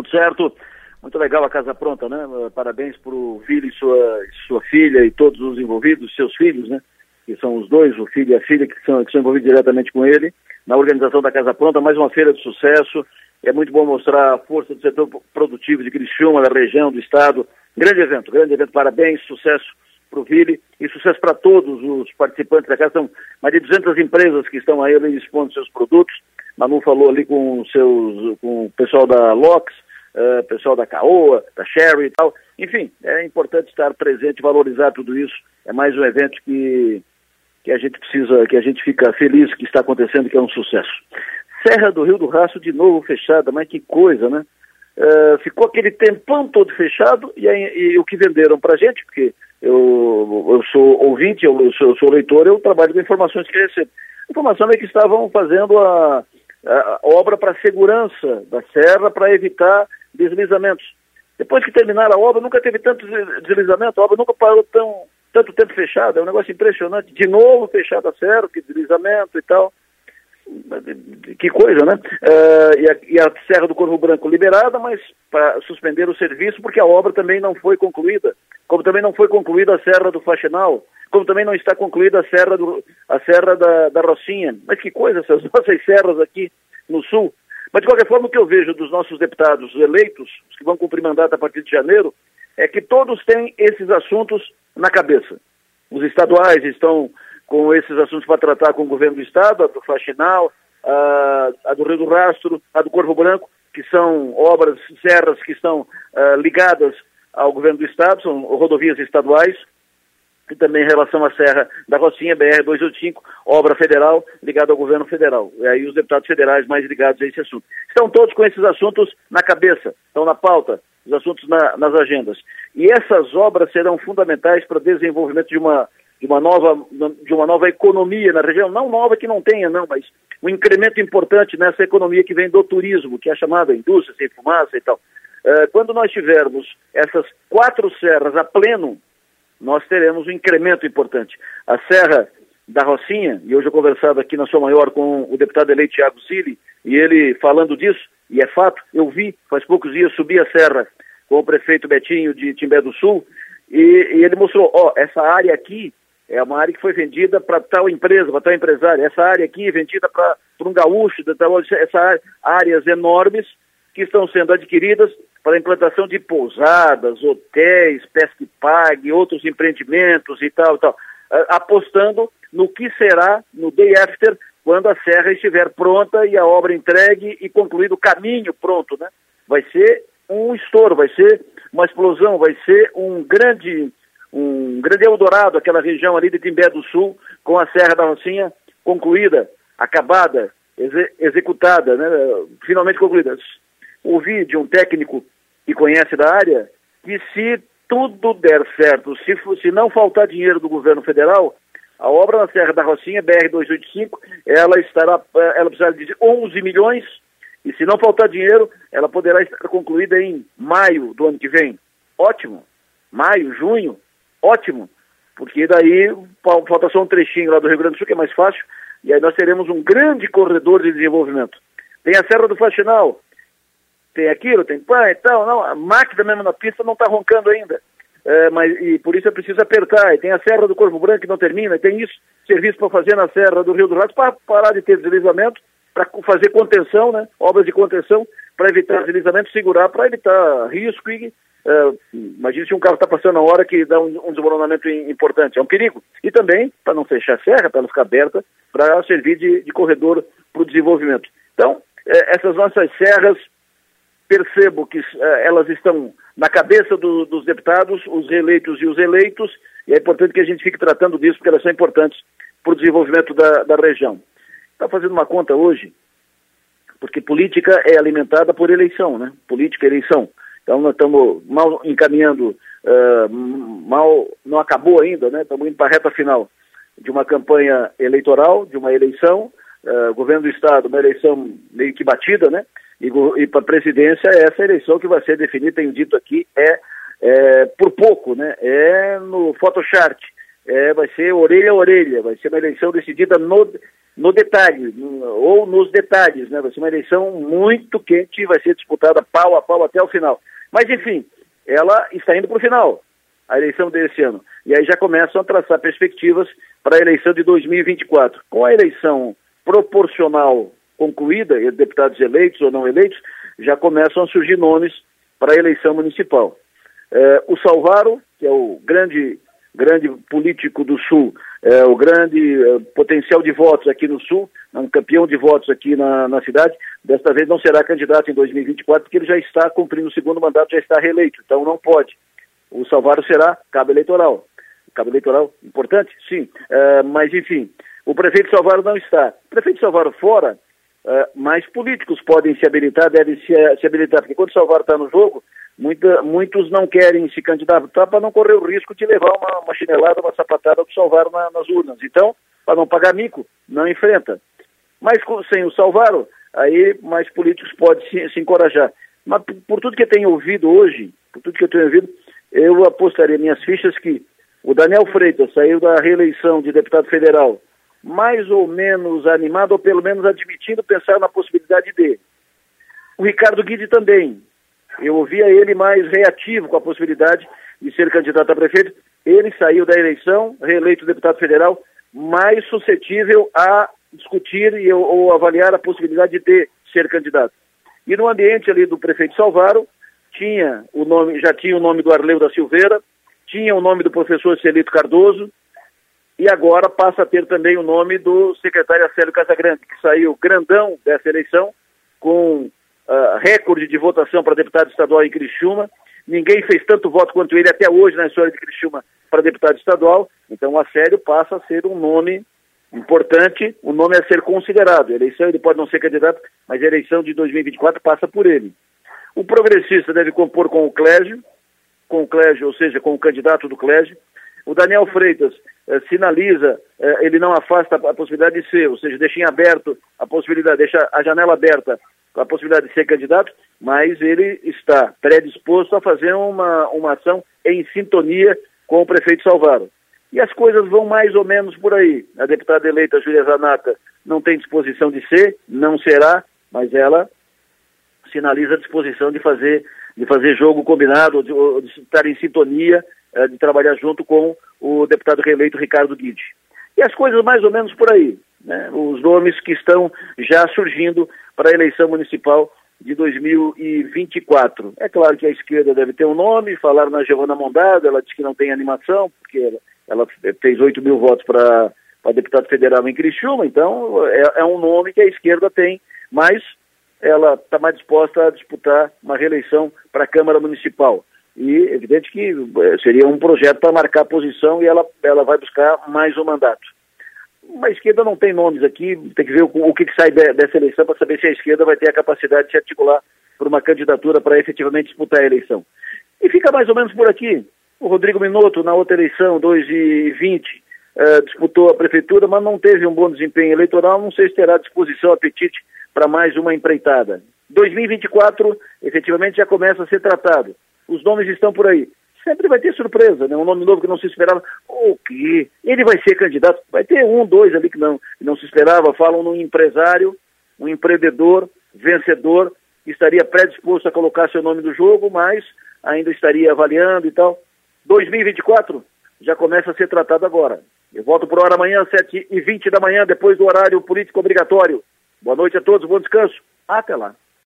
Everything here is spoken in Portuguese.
Tudo certo? Muito legal a casa pronta, né? Parabéns para o Vili e sua, sua filha e todos os envolvidos, seus filhos, né? Que são os dois, o filho e a filha, que são, que são envolvidos diretamente com ele, na organização da Casa Pronta, mais uma feira de sucesso. É muito bom mostrar a força do setor produtivo de Criciúma, da região, do estado. Grande evento, grande evento, parabéns, sucesso para o Vili e sucesso para todos os participantes da casa. São mais de 200 empresas que estão aí expondo seus produtos. Manu falou ali com, seus, com o pessoal da Lox, uh, pessoal da Caoa, da Sherry e tal. Enfim, é importante estar presente, valorizar tudo isso. É mais um evento que, que a gente precisa, que a gente fica feliz que está acontecendo, que é um sucesso. Serra do Rio do Rastro de novo fechada, mas que coisa, né? Uh, ficou aquele tempão todo fechado e, e o que venderam para gente, porque eu, eu sou ouvinte, eu, eu, sou, eu sou leitor, eu trabalho com informações que recebo. A informação é que estavam fazendo a, a obra para segurança da serra para evitar deslizamentos. Depois que terminaram a obra, nunca teve tanto deslizamento, a obra nunca parou tão, tanto tempo fechada, é um negócio impressionante. De novo fechada a serra, que deslizamento e tal. Que coisa, né? Uh, e, a, e, a, Serra do Corvo Branco liberada, mas para suspender o serviço, porque a obra também não foi concluída. Como também não foi concluída a Serra do Faxinal, como também não está concluída a Serra, do, a serra da, da Rocinha. Mas que coisa, essas nossas serras aqui no sul. Mas, de qualquer forma, o que eu vejo dos nossos deputados eleitos, os que vão cumprir mandato a partir de janeiro, é que todos têm esses assuntos na cabeça. Os estaduais estão com esses assuntos para tratar com o governo do Estado, a do Faxinal, a, a do Rio do Rastro, a do Corvo Branco, que são obras, serras que estão uh, ligadas ao governo do Estado, são rodovias estaduais, e também em relação à Serra da Rocinha, BR-285, obra federal ligada ao governo federal. E aí os deputados federais mais ligados a esse assunto. Estão todos com esses assuntos na cabeça, estão na pauta, os assuntos na, nas agendas. E essas obras serão fundamentais para o desenvolvimento de uma, de, uma nova, de uma nova economia na região, não nova que não tenha, não, mas um incremento importante nessa economia que vem do turismo, que é chamada indústria sem fumaça e tal. Uh, quando nós tivermos essas quatro serras a pleno, nós teremos um incremento importante. A Serra da Rocinha, e hoje eu conversava aqui na sua maior com o deputado eleito Tiago Sili, e ele falando disso, e é fato, eu vi, faz poucos dias, subi a serra com o prefeito Betinho de Timbé do Sul, e, e ele mostrou, ó, essa área aqui é uma área que foi vendida para tal empresa, para tal empresário, essa área aqui é vendida para um gaúcho, essa área, áreas enormes que estão sendo adquiridas para a implantação de pousadas, hotéis, pesca e pague, outros empreendimentos e tal, tal, apostando no que será no day after, quando a serra estiver pronta e a obra entregue e concluído o caminho pronto, né? Vai ser um estouro, vai ser uma explosão, vai ser um grande, um grande Eldorado, aquela região ali de Timbé do Sul, com a Serra da Rocinha concluída, acabada, exe executada, né? finalmente concluída ouvi de um técnico que conhece da área que se tudo der certo, se, se não faltar dinheiro do governo federal, a obra na Serra da Rocinha, BR-285, ela estará, ela precisará de 11 milhões, e se não faltar dinheiro, ela poderá estar concluída em maio do ano que vem. Ótimo. Maio, junho, ótimo. Porque daí falta só um trechinho lá do Rio Grande do Sul, que é mais fácil, e aí nós teremos um grande corredor de desenvolvimento. Tem a Serra do Faxinal, tem aquilo, tem pã e tal. Não, a máquina mesmo na pista não está roncando ainda. É, mas, e por isso é preciso apertar. E tem a Serra do Corvo Branco que não termina, e tem isso, serviço para fazer na Serra do Rio do Rato, para parar de ter deslizamento, para fazer contenção, né? Obras de contenção, para evitar deslizamento, segurar, para evitar risco e. Uh, imagina se um carro está passando na hora que dá um, um desmoronamento importante, é um perigo. E também para não fechar a serra, para ela ficar aberta, para servir de, de corredor para o desenvolvimento. Então, eh, essas nossas serras percebo que uh, elas estão na cabeça do, dos deputados, os reeleitos e os eleitos, e é importante que a gente fique tratando disso, porque elas são importantes para o desenvolvimento da, da região. Está fazendo uma conta hoje, porque política é alimentada por eleição, né? Política é eleição. Então nós estamos mal encaminhando, uh, mal, não acabou ainda, né? Estamos indo para a reta final de uma campanha eleitoral, de uma eleição, uh, governo do Estado, uma eleição meio que batida, né? E, e para a presidência, essa eleição que vai ser definida, tenho dito aqui, é, é por pouco, né? É no Photochart. É, vai ser orelha a orelha, vai ser uma eleição decidida no, no detalhe, no, ou nos detalhes, né? Vai ser uma eleição muito quente, vai ser disputada pau a pau até o final. Mas, enfim, ela está indo para o final, a eleição desse ano. E aí já começam a traçar perspectivas para a eleição de 2024. Com a eleição proporcional concluída, deputados eleitos ou não eleitos, já começam a surgir nomes para a eleição municipal. É, o Salvaro, que é o grande, grande político do Sul, é, o grande é, potencial de votos aqui no Sul, um campeão de votos aqui na, na cidade, desta vez não será candidato em 2024, porque ele já está cumprindo o segundo mandato, já está reeleito, então não pode. O Salvaro será cabo eleitoral. Cabo eleitoral importante? Sim. É, mas, enfim, o prefeito Salvaro não está. O prefeito Salvaro fora, mais políticos podem se habilitar, devem se, se habilitar, porque quando o Salvaro está no jogo, Muita, muitos não querem se candidatar para não correr o risco de levar uma, uma chinelada, uma sapatada do Salvaro na, nas urnas. Então, para não pagar mico, não enfrenta. Mas sem o Salvaro, aí mais políticos podem se, se encorajar. Mas por, por, tudo que eu tenho ouvido hoje, por tudo que eu tenho ouvido, eu apostaria minhas fichas que o Daniel Freitas saiu da reeleição de deputado federal mais ou menos animado, ou pelo menos admitindo pensar na possibilidade dele. O Ricardo Guide também, eu ouvia ele mais reativo com a possibilidade de ser candidato a prefeito. Ele saiu da eleição, reeleito deputado federal, mais suscetível a discutir e, ou avaliar a possibilidade de ser candidato. E no ambiente ali do prefeito Salvaro, tinha o nome, já tinha o nome do Arleu da Silveira, tinha o nome do professor Celito Cardoso, e agora passa a ter também o nome do secretário Acélio Casagrande, que saiu grandão dessa eleição, com uh, recorde de votação para deputado estadual em Criciúma. Ninguém fez tanto voto quanto ele até hoje na história de Criciúma para deputado estadual. Então, a sério passa a ser um nome importante, um nome a ser considerado. Eleição ele pode não ser candidato, mas a eleição de 2024 passa por ele. O progressista deve compor com o Clésio, com o Clésio, ou seja, com o candidato do Clésio. O Daniel Freitas eh, sinaliza, eh, ele não afasta a possibilidade de ser, ou seja, deixa em aberto a possibilidade, deixa a janela aberta a possibilidade de ser candidato, mas ele está predisposto a fazer uma, uma ação em sintonia com o prefeito Salvaro. E as coisas vão mais ou menos por aí. A deputada eleita Júlia Zanata não tem disposição de ser, não será, mas ela sinaliza a disposição de fazer, de fazer jogo combinado, de, de estar em sintonia, eh, de trabalhar junto com o deputado reeleito Ricardo Guide. E as coisas mais ou menos por aí. Né? Os nomes que estão já surgindo para a eleição municipal de 2024. É claro que a esquerda deve ter um nome, falaram na Giovana Mondada, ela disse que não tem animação, porque ela, ela fez 8 mil votos para deputado federal em Criciúma, então é, é, um nome que a esquerda tem, mas ela está mais disposta a disputar uma reeleição para a Câmara Municipal. E evidente que eh, seria um projeto para marcar posição e ela, ela vai buscar mais um mandato a esquerda não tem nomes aqui, tem que ver o, o que, que, sai de, dessa eleição para saber se a esquerda vai ter a capacidade de se articular por uma candidatura para efetivamente disputar a eleição. E fica mais ou menos por aqui. O Rodrigo Minotto, na outra eleição, 2020, uh, eh, disputou a prefeitura, mas não teve um bom desempenho eleitoral, não sei se terá disposição, apetite para mais uma empreitada. 2024, efetivamente, já começa a ser tratado. Os nomes estão por aí sempre vai ter surpresa, né? Um nome novo que não se esperava. O quê? Ele vai ser candidato? Vai ter um, dois ali que não, que não se esperava. Falam num empresário, um empreendedor, vencedor, que estaria predisposto a colocar seu nome no jogo, mas ainda estaria avaliando e tal. 2024 já começa a ser tratado agora. Eu volto por hora amanhã, 7h20 da manhã, depois do horário político obrigatório. Boa noite a todos, bom descanso. Até lá.